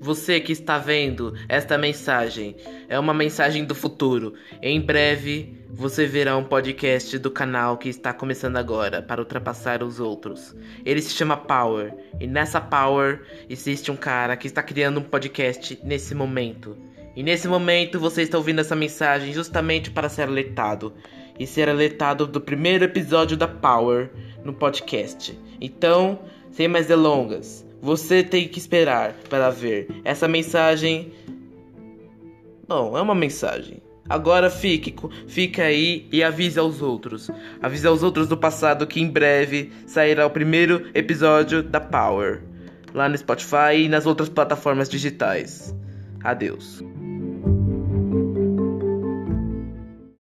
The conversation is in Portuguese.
Você que está vendo esta mensagem é uma mensagem do futuro. Em breve você verá um podcast do canal que está começando agora para ultrapassar os outros. Ele se chama Power e nessa Power existe um cara que está criando um podcast nesse momento. E nesse momento você está ouvindo essa mensagem justamente para ser alertado e ser alertado do primeiro episódio da Power no podcast. Então, sem mais delongas, você tem que esperar para ver essa mensagem. Bom, é uma mensagem. Agora fique, fique aí e avise aos outros. Avise aos outros do passado que em breve sairá o primeiro episódio da Power. Lá no Spotify e nas outras plataformas digitais. Adeus.